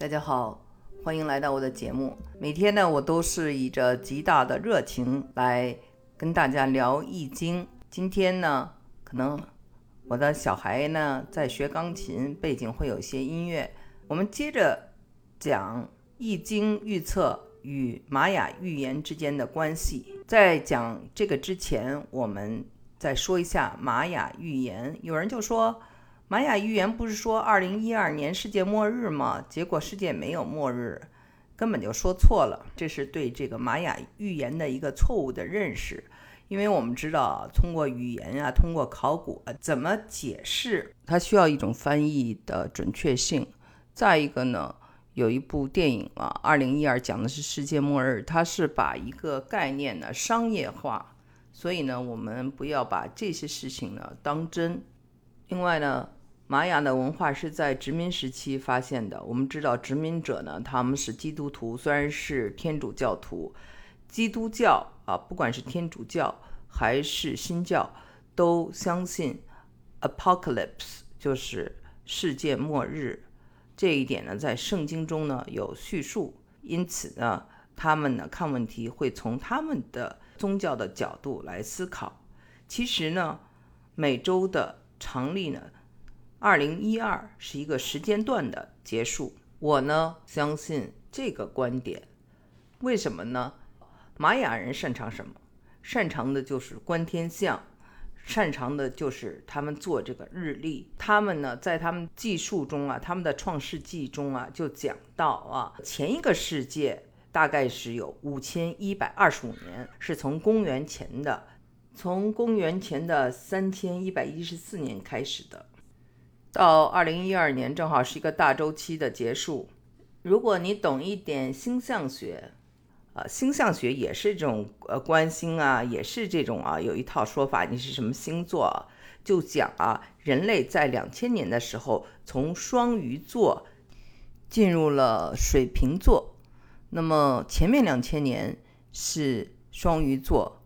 大家好，欢迎来到我的节目。每天呢，我都是以着极大的热情来跟大家聊《易经》。今天呢，可能我的小孩呢在学钢琴，背景会有些音乐。我们接着讲《易经》预测与玛雅预言之间的关系。在讲这个之前，我们再说一下玛雅预言。有人就说。玛雅预言不是说二零一二年世界末日吗？结果世界没有末日，根本就说错了。这是对这个玛雅预言的一个错误的认识。因为我们知道，通过语言啊，通过考古，啊怎么解释它需要一种翻译的准确性。再一个呢，有一部电影啊，二零一二讲的是世界末日，它是把一个概念呢商业化，所以呢，我们不要把这些事情呢当真。另外呢。玛雅的文化是在殖民时期发现的。我们知道，殖民者呢，他们是基督徒，虽然是天主教徒，基督教啊，不管是天主教还是新教，都相信 apocalypse 就是世界末日。这一点呢，在圣经中呢有叙述。因此呢，他们呢看问题会从他们的宗教的角度来思考。其实呢，每周的常例呢。二零一二是一个时间段的结束，我呢相信这个观点。为什么呢？玛雅人擅长什么？擅长的就是观天象，擅长的就是他们做这个日历。他们呢，在他们记述中啊，他们的创世纪中啊，就讲到啊，前一个世界大概是有五千一百二十五年，是从公元前的，从公元前的三千一百一十四年开始的。到二零一二年，正好是一个大周期的结束。如果你懂一点星象学，啊，星象学也是这种呃观星啊，也是这种啊，有一套说法，你是什么星座，就讲啊，人类在两千年的时候从双鱼座进入了水瓶座，那么前面两千年是双鱼座，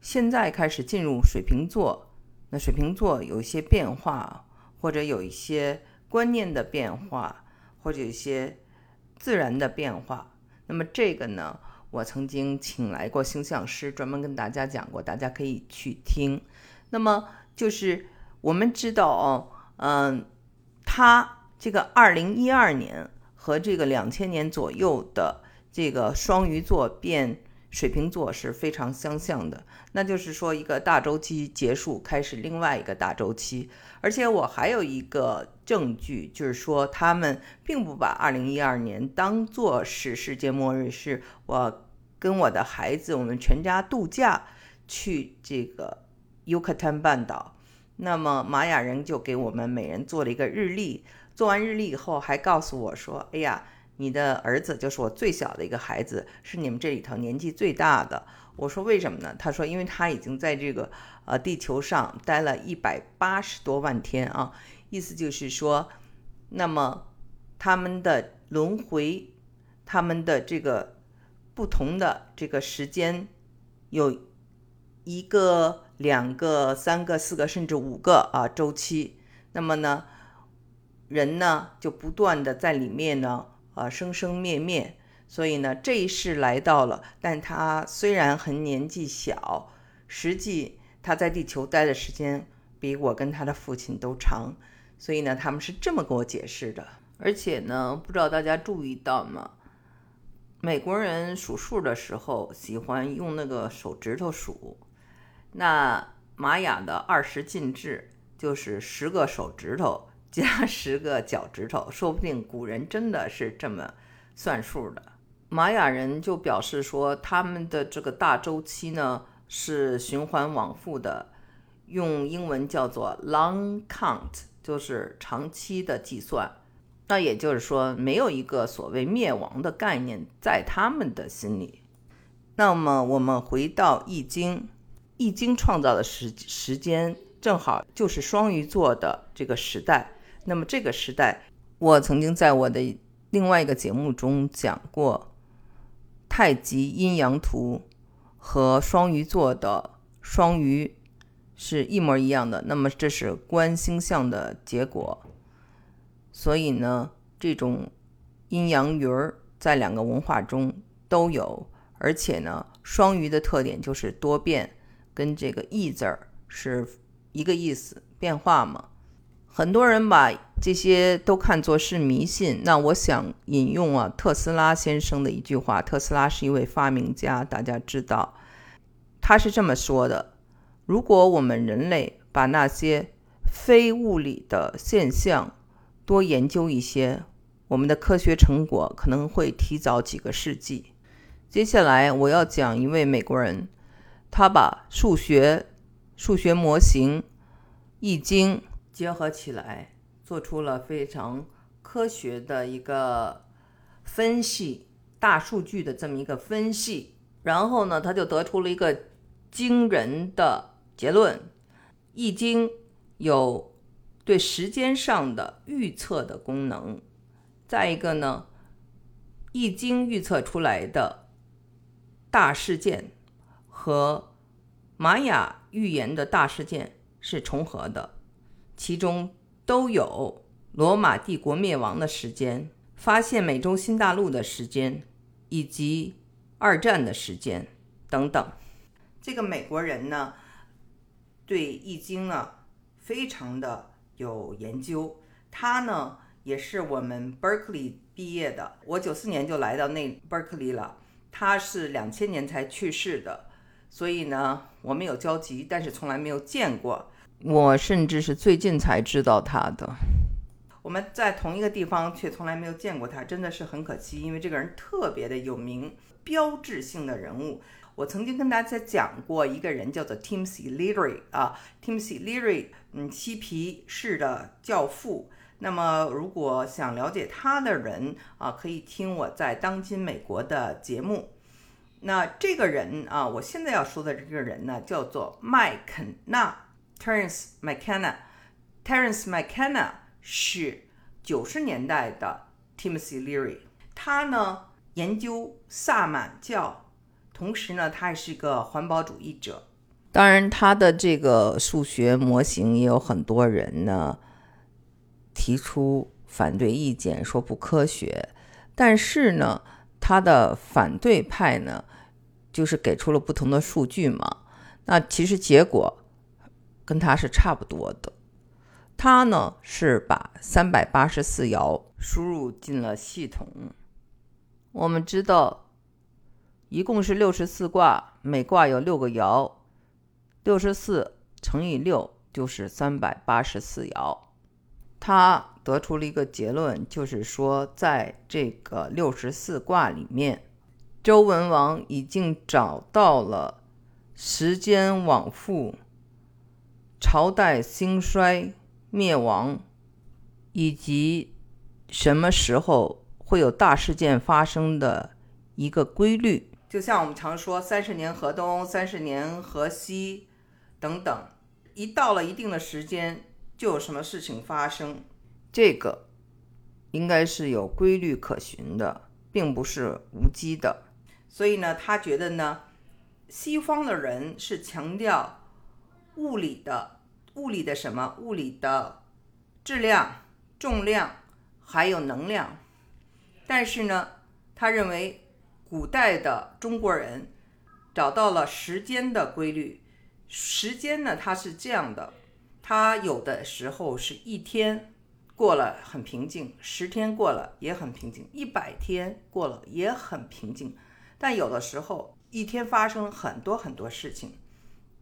现在开始进入水瓶座，那水瓶座有一些变化。或者有一些观念的变化，或者一些自然的变化。那么这个呢，我曾经请来过星象师，专门跟大家讲过，大家可以去听。那么就是我们知道哦，嗯，它这个二零一二年和这个两千年左右的这个双鱼座变。水瓶座是非常相像的，那就是说一个大周期结束，开始另外一个大周期。而且我还有一个证据，就是说他们并不把2012年当做是世界末日。是我跟我的孩子，我们全家度假去这个尤克坦半岛，那么玛雅人就给我们每人做了一个日历。做完日历以后，还告诉我说：“哎呀。”你的儿子就是我最小的一个孩子，是你们这里头年纪最大的。我说为什么呢？他说，因为他已经在这个呃地球上待了一百八十多万天啊，意思就是说，那么他们的轮回，他们的这个不同的这个时间，有一个、两个、三个、四个，甚至五个啊周期。那么呢，人呢就不断的在里面呢。啊，生生灭灭，所以呢，这一世来到了，但他虽然很年纪小，实际他在地球待的时间比我跟他的父亲都长，所以呢，他们是这么跟我解释的。而且呢，不知道大家注意到吗？美国人数数的时候喜欢用那个手指头数，那玛雅的二十进制就是十个手指头。加 十个脚趾头，说不定古人真的是这么算数的。玛雅人就表示说，他们的这个大周期呢是循环往复的，用英文叫做 long count，就是长期的计算。那也就是说，没有一个所谓灭亡的概念在他们的心里。那么我们回到《易经》，《易经》创造的时时间正好就是双鱼座的这个时代。那么这个时代，我曾经在我的另外一个节目中讲过，太极阴阳图和双鱼座的双鱼是一模一样的。那么这是观星象的结果。所以呢，这种阴阳鱼儿在两个文化中都有，而且呢，双鱼的特点就是多变，跟这个“易”字儿是一个意思，变化嘛。很多人把这些都看作是迷信。那我想引用啊特斯拉先生的一句话：特斯拉是一位发明家，大家知道，他是这么说的：如果我们人类把那些非物理的现象多研究一些，我们的科学成果可能会提早几个世纪。接下来我要讲一位美国人，他把数学、数学模型、易经。结合起来，做出了非常科学的一个分析，大数据的这么一个分析。然后呢，他就得出了一个惊人的结论：《易经》有对时间上的预测的功能。再一个呢，《易经》预测出来的大事件和玛雅预言的大事件是重合的。其中都有罗马帝国灭亡的时间、发现美洲新大陆的时间，以及二战的时间等等。这个美国人呢，对《易经》呢非常的有研究。他呢也是我们 Berkeley 毕业的，我九四年就来到那 Berkeley 了。他是两千年才去世的，所以呢我们有交集，但是从来没有见过。我甚至是最近才知道他的。我们在同一个地方，却从来没有见过他，真的是很可惜。因为这个人特别的有名，标志性的人物。我曾经跟大家讲过一个人，叫做 Timothy Leary 啊，Timothy Leary，嗯，嬉皮士的教父。那么，如果想了解他的人啊，可以听我在当今美国的节目。那这个人啊，我现在要说的这个人呢，叫做麦肯纳。Terence McKenna，Terence McKenna 是九十年代的 Timothy Leary，他呢研究萨满教，同时呢他还是一个环保主义者。当然，他的这个数学模型也有很多人呢提出反对意见，说不科学。但是呢，他的反对派呢就是给出了不同的数据嘛。那其实结果。跟他是差不多的，他呢是把三百八十四爻输入进了系统。我们知道，一共是六十四卦，每卦有六个爻，六十四乘以六就是三百八十四爻。他得出了一个结论，就是说，在这个六十四卦里面，周文王已经找到了时间往复。朝代兴衰、灭亡，以及什么时候会有大事件发生的一个规律，就像我们常说“三十年河东，三十年河西”等等，一到了一定的时间，就有什么事情发生。这个应该是有规律可循的，并不是无稽的。所以呢，他觉得呢，西方的人是强调。物理的物理的什么？物理的质量、重量还有能量。但是呢，他认为古代的中国人找到了时间的规律。时间呢，它是这样的：它有的时候是一天过了很平静，十天过了也很平静，一百天过了也很平静。但有的时候一天发生很多很多事情。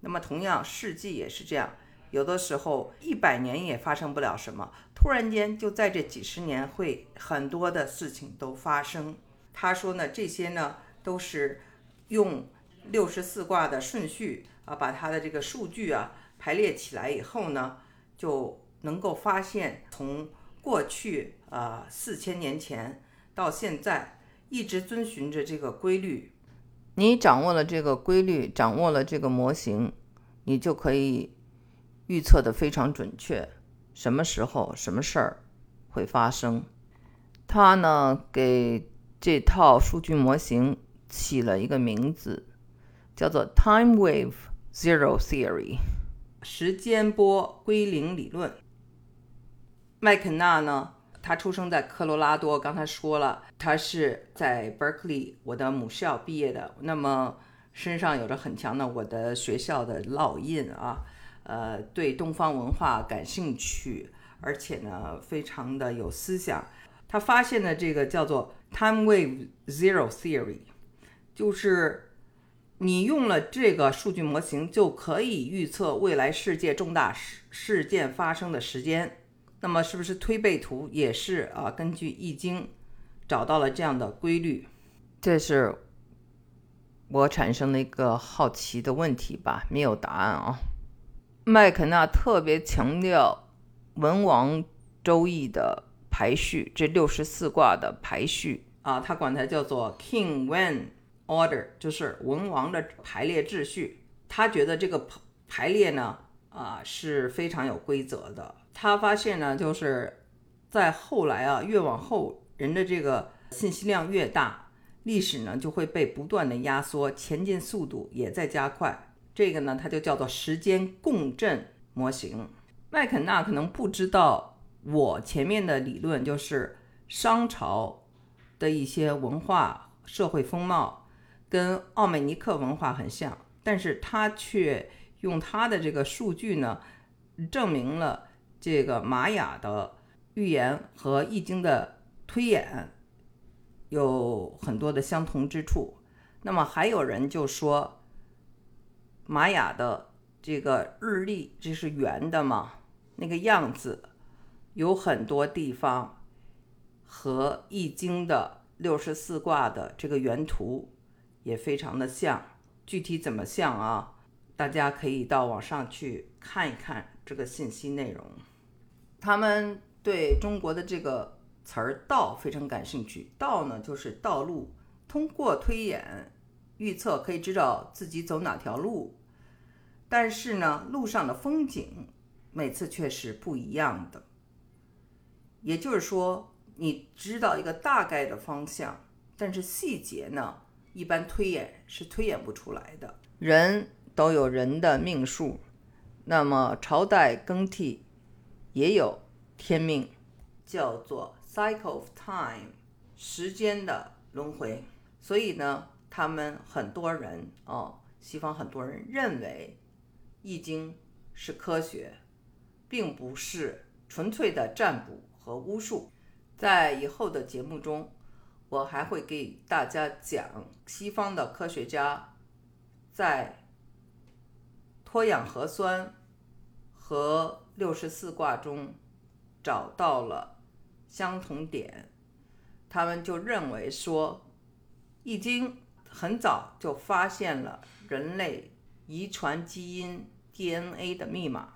那么，同样世纪也是这样，有的时候一百年也发生不了什么，突然间就在这几十年会很多的事情都发生。他说呢，这些呢都是用六十四卦的顺序啊，把它的这个数据啊排列起来以后呢，就能够发现从过去啊四千年前到现在一直遵循着这个规律。你掌握了这个规律，掌握了这个模型，你就可以预测的非常准确，什么时候什么事儿会发生。他呢给这套数据模型起了一个名字，叫做 Time Wave Zero Theory，时间波归零理论。麦肯纳呢他出生在科罗拉多，刚才说了，他是在 Berkeley 我的母校毕业的，那么身上有着很强的我的学校的烙印啊，呃，对东方文化感兴趣，而且呢，非常的有思想。他发现的这个叫做 Time Wave Zero Theory，就是你用了这个数据模型，就可以预测未来世界重大事事件发生的时间。那么，是不是推背图也是啊？根据易经找到了这样的规律，这是我产生的一个好奇的问题吧？没有答案啊。麦肯纳特别强调文王周易的排序，这六十四卦的排序啊，他管它叫做 King Wen Order，就是文王的排列秩序。他觉得这个排排列呢，啊是非常有规则的。他发现呢，就是在后来啊，越往后人的这个信息量越大，历史呢就会被不断的压缩，前进速度也在加快。这个呢，它就叫做时间共振模型。麦肯纳可能不知道，我前面的理论就是商朝的一些文化社会风貌跟奥美尼克文化很像，但是他却用他的这个数据呢，证明了。这个玛雅的预言和易经的推演有很多的相同之处。那么还有人就说，玛雅的这个日历这是圆的嘛？那个样子有很多地方和易经的六十四卦的这个原图也非常的像。具体怎么像啊？大家可以到网上去看一看这个信息内容。他们对中国的这个词儿“道”非常感兴趣。道呢，就是道路。通过推演预测，可以知道自己走哪条路。但是呢，路上的风景每次却是不一样的。也就是说，你知道一个大概的方向，但是细节呢，一般推演是推演不出来的。人都有人的命数，那么朝代更替。也有天命，叫做 cycle of time，时间的轮回。所以呢，他们很多人哦，西方很多人认为《易经》是科学，并不是纯粹的占卜和巫术。在以后的节目中，我还会给大家讲西方的科学家在脱氧核酸和六十四卦中找到了相同点，他们就认为说，《易经》很早就发现了人类遗传基因 DNA 的密码。